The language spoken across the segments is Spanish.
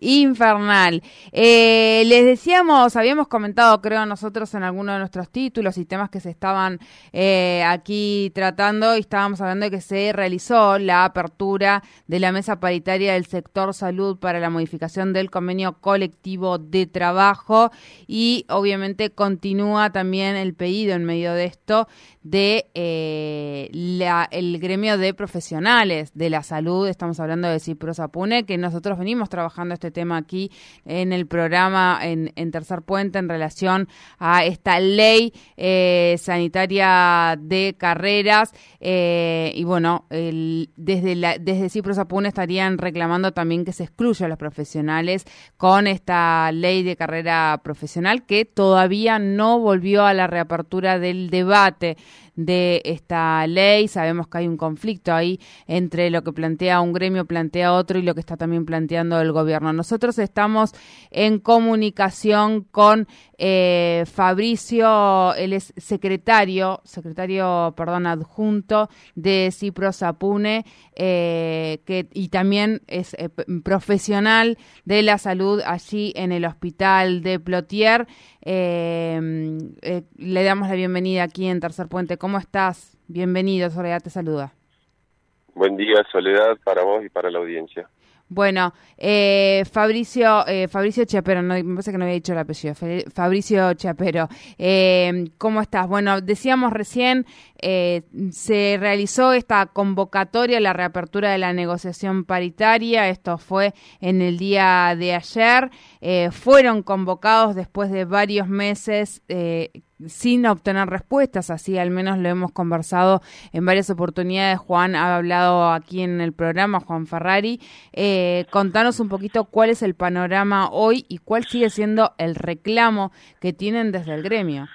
infernal. Eh, les decíamos, habíamos comentado, creo nosotros, en alguno de nuestros títulos y temas que se estaban eh, aquí tratando, y estábamos hablando de que se realizó la apertura de la mesa paritaria del sector salud para la modificación del convenio colectivo de trabajo y obviamente continúa también el pedido en medio de esto de eh, el gremio de profesionales de la salud, estamos hablando de Cipro Sapune, que nosotros venimos trabajando este tema aquí en el programa en, Tercer Puente en relación a esta ley eh, sanitaria de carreras. Eh, y bueno, el, desde, la, desde Cipro Sapune estarían reclamando también que se excluya a los profesionales con esta ley de carrera profesional que todavía no volvió a la reapertura del debate de esta ley. Sabemos que hay un conflicto ahí entre lo que plantea un gremio, plantea otro y lo que está también planteando el gobierno. Nosotros estamos en comunicación con eh, Fabricio, él es secretario, secretario, perdón, adjunto de Cipro Sapune, eh, que, y también es eh, profesional de la salud allí en el hospital de Plotier. le damos la bienvenida aquí en Tercer Puente ¿Cómo estás? Bienvenido, Soledad te saluda. Buen día, Soledad, para vos y para la audiencia. Bueno, eh, Fabricio, eh, Fabricio Chiapero, no, me parece que no había dicho el apellido, Fabricio Chiapero, eh, ¿cómo estás? Bueno, decíamos recién, eh, se realizó esta convocatoria, la reapertura de la negociación paritaria, esto fue en el día de ayer, fueron convocados después de varios meses sin obtener respuestas, así al menos lo hemos conversado en varias oportunidades. Juan ha hablado aquí en el programa, Juan Ferrari. Eh, contanos un poquito cuál es el panorama hoy y cuál sigue siendo el reclamo que tienen desde el gremio.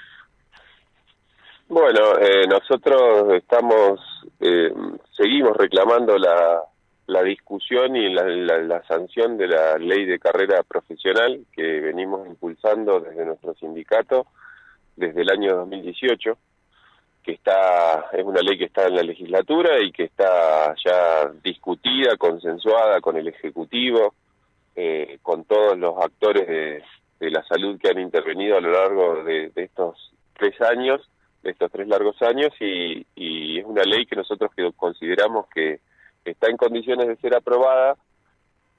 Bueno, eh, nosotros estamos, eh, seguimos reclamando la, la discusión y la, la, sanción de la ley de carrera profesional que venimos impulsando desde nuestro sindicato desde el año 2018, que está es una ley que está en la legislatura y que está ya discutida, consensuada con el Ejecutivo, eh, con todos los actores de, la salud que han intervenido a lo largo de, estos tres años, de estos tres largos años, y, y es una ley que nosotros consideramos que está en condiciones de ser aprobada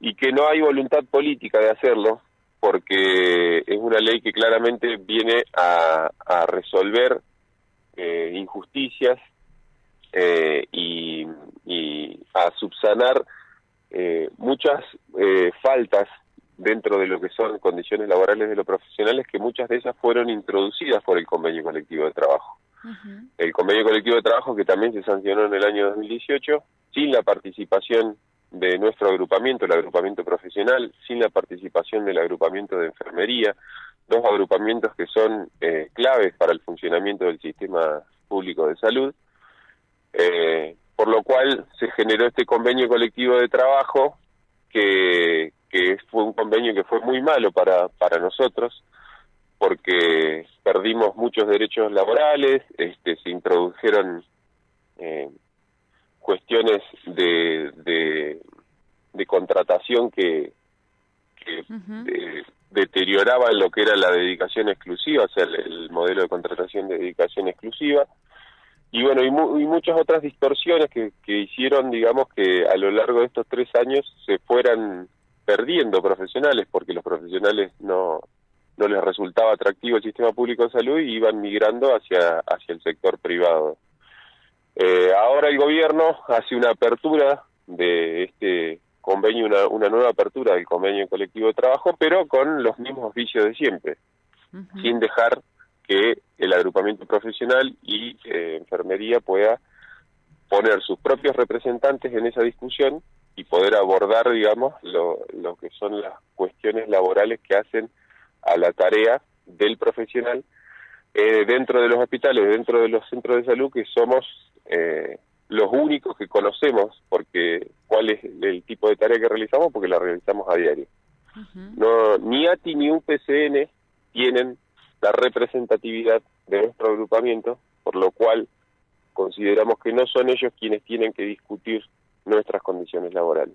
y que no hay voluntad política de hacerlo, porque es una ley que claramente viene a, resolver eh, injusticias eh, y, a subsanar eh, muchas faltas dentro de lo que son condiciones laborales de los profesionales, que muchas de esas fueron introducidas por el convenio colectivo de trabajo. El convenio colectivo de trabajo que también se sancionó en el año 2018, sin la participación de nuestro agrupamiento, el agrupamiento profesional, sin la participación del agrupamiento de enfermería, dos agrupamientos que son eh, claves para el funcionamiento del sistema público de salud, eh, por lo cual se generó este convenio colectivo de trabajo que, que fue un convenio que fue muy malo para, para nosotros, porque perdimos muchos derechos laborales, este, se introdujeron cuestiones de, de, contratación que, que deterioraban lo que era la dedicación exclusiva, o sea, el, modelo de contratación de dedicación exclusiva. Y bueno, y, muchas otras distorsiones que, que hicieron, digamos, que a lo largo de estos tres años se fueran perdiendo profesionales, porque los profesionales no, no les resultaba atractivo el sistema público de salud y iban migrando hacia, hacia el sector privado. Eh, ahora el gobierno hace una apertura de este convenio, una, nueva apertura del convenio colectivo de trabajo, pero con los mismos vicios de siempre, sin dejar que el agrupamiento profesional y eh, enfermería pueda poner sus propios representantes en esa discusión y poder abordar, digamos, lo, lo que son las cuestiones laborales que hacen a la tarea del profesional eh, dentro de los hospitales, dentro de los centros de salud, que somos eh, los únicos que conocemos porque cuál es el tipo de tarea que realizamos porque la realizamos a diario. No ni ATI ni UPCN tienen la representatividad de nuestro agrupamiento, por lo cual consideramos que no son ellos quienes tienen que discutir nuestras condiciones laborales.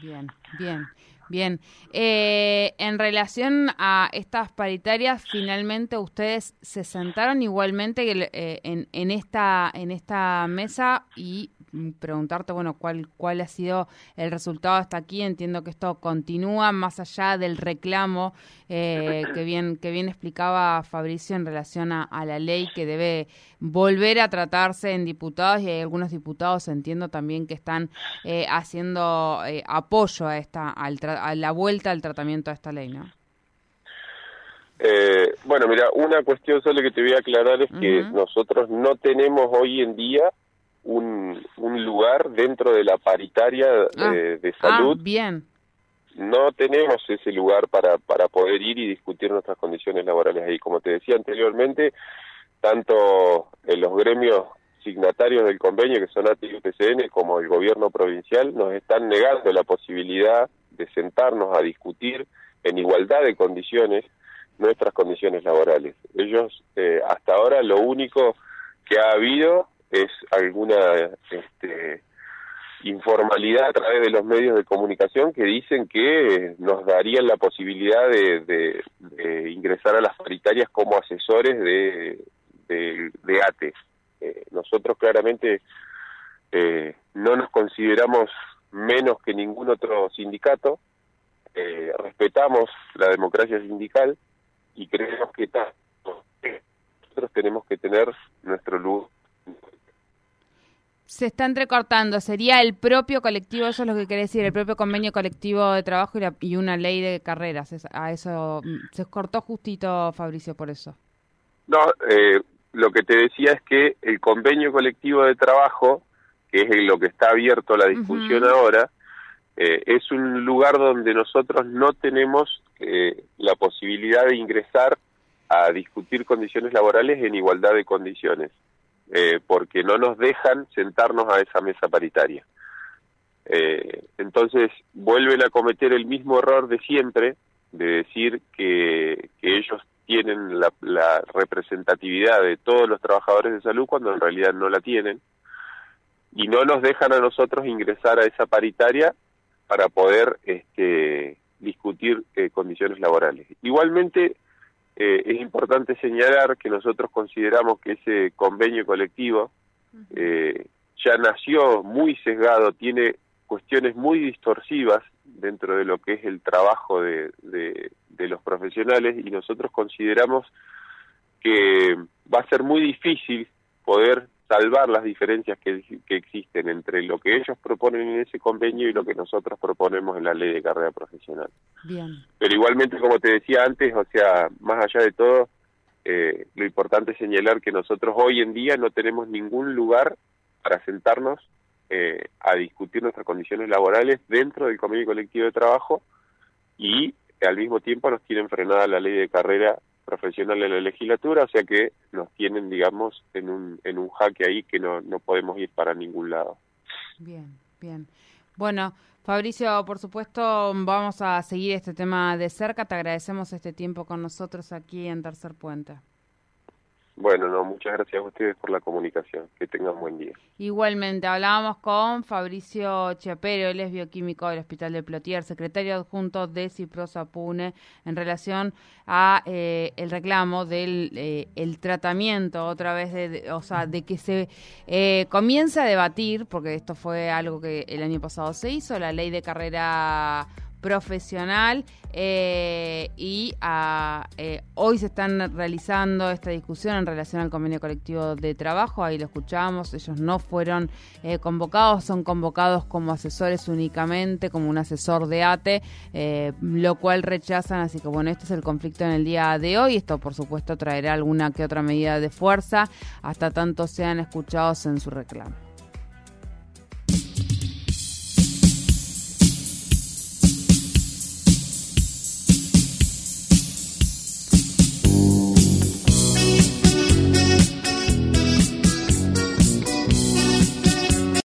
Bien, bien. Bien, eh, en relación a estas paritarias, finalmente ustedes se sentaron igualmente eh, en, en, esta en esta mesa y preguntarte, bueno, cuál, cuál ha sido el resultado hasta aquí. Entiendo que esto continúa más allá del reclamo eh, que, bien, que bien explicaba Fabricio en relación a, la ley que debe volver a tratarse en diputados y hay algunos diputados, entiendo también, que están eh, haciendo eh, apoyo a, esta, a la vuelta al tratamiento de esta ley, ¿no? bueno, mira, una cuestión solo que te voy a aclarar es que nosotros no tenemos hoy en día un, un lugar dentro de la paritaria ah. de ah, salud. bien. No tenemos ese lugar para, para poder ir y discutir nuestras condiciones laborales ahí. Como te decía anteriormente, tanto en los gremios signatarios del convenio, que son ATI y UPCN, como el gobierno provincial, nos están negando la posibilidad de sentarnos a discutir en igualdad de condiciones nuestras condiciones laborales. Ellos, eh, hasta ahora, lo único que ha habido es alguna este, informalidad a través de los medios de comunicación que dicen que nos darían la posibilidad de, ingresar a las paritarias como asesores de, de, ATE. Eh, nosotros claramente eh, no nos consideramos menos que ningún otro sindicato, eh, respetamos la democracia sindical y creemos que nosotros tenemos que tener nuestro lugar se está entrecortando. ¿Sería el propio colectivo, eso es lo que quiere decir, el propio convenio colectivo de trabajo y, una ley de carreras? a eso mm, se cortó justito, Fabricio, por eso. No, eh, lo que te decía es que el convenio colectivo de trabajo, que es lo que está abierto a la discusión ahora, eh, es un lugar donde nosotros no tenemos eh, la posibilidad de ingresar a discutir condiciones laborales en igualdad de condiciones. Eh, porque no nos dejan sentarnos a esa mesa paritaria. Eh, entonces vuelven a cometer el mismo error de siempre, de decir que, ellos tienen la, la, representatividad de todos los trabajadores de salud cuando en realidad no la tienen, y no nos dejan a nosotros ingresar a esa paritaria para poder este, discutir eh, condiciones laborales. Igualmente, eh, es importante señalar que nosotros consideramos que ese convenio colectivo eh, ya nació muy sesgado, tiene cuestiones muy distorsivas dentro de lo que es el trabajo de, de, de los profesionales y nosotros consideramos que va a ser muy difícil poder salvar las diferencias que, que, existen entre lo que ellos proponen en ese convenio y lo que nosotros proponemos en la ley de carrera profesional. Bien. Pero igualmente, como te decía antes, o sea, más allá de todo, eh, lo importante es señalar que nosotros hoy en día no tenemos ningún lugar para sentarnos eh, a discutir nuestras condiciones laborales dentro del convenio colectivo de trabajo y al mismo tiempo nos tienen frenada la ley de carrera profesional en la legislatura, o sea que nos tienen, digamos, en un, en un jaque ahí que no, no podemos ir para ningún lado. Bien, bien. Bueno, Fabricio, por supuesto, vamos a seguir este tema de cerca. Te agradecemos este tiempo con nosotros aquí en Tercer Puente. Bueno, no, muchas gracias a ustedes por la comunicación. Que tengan buen día. Igualmente, hablábamos con Fabricio Chiapero, él es bioquímico del Hospital de Plotier, secretario adjunto de Ciprosa Pune, en relación a eh, el reclamo del eh, el tratamiento, otra vez, de, o sea, de que se eh, comience a debatir, porque esto fue algo que el año pasado se hizo, la ley de carrera profesional eh, y ah, eh, hoy se están realizando esta discusión en relación al convenio colectivo de trabajo, ahí lo escuchamos, ellos no fueron eh, convocados, son convocados como asesores únicamente, como un asesor de ATE, lo cual rechazan, así que bueno, este es el conflicto en el día de hoy, esto por supuesto traerá alguna que otra medida de fuerza hasta tanto sean escuchados en su reclamo.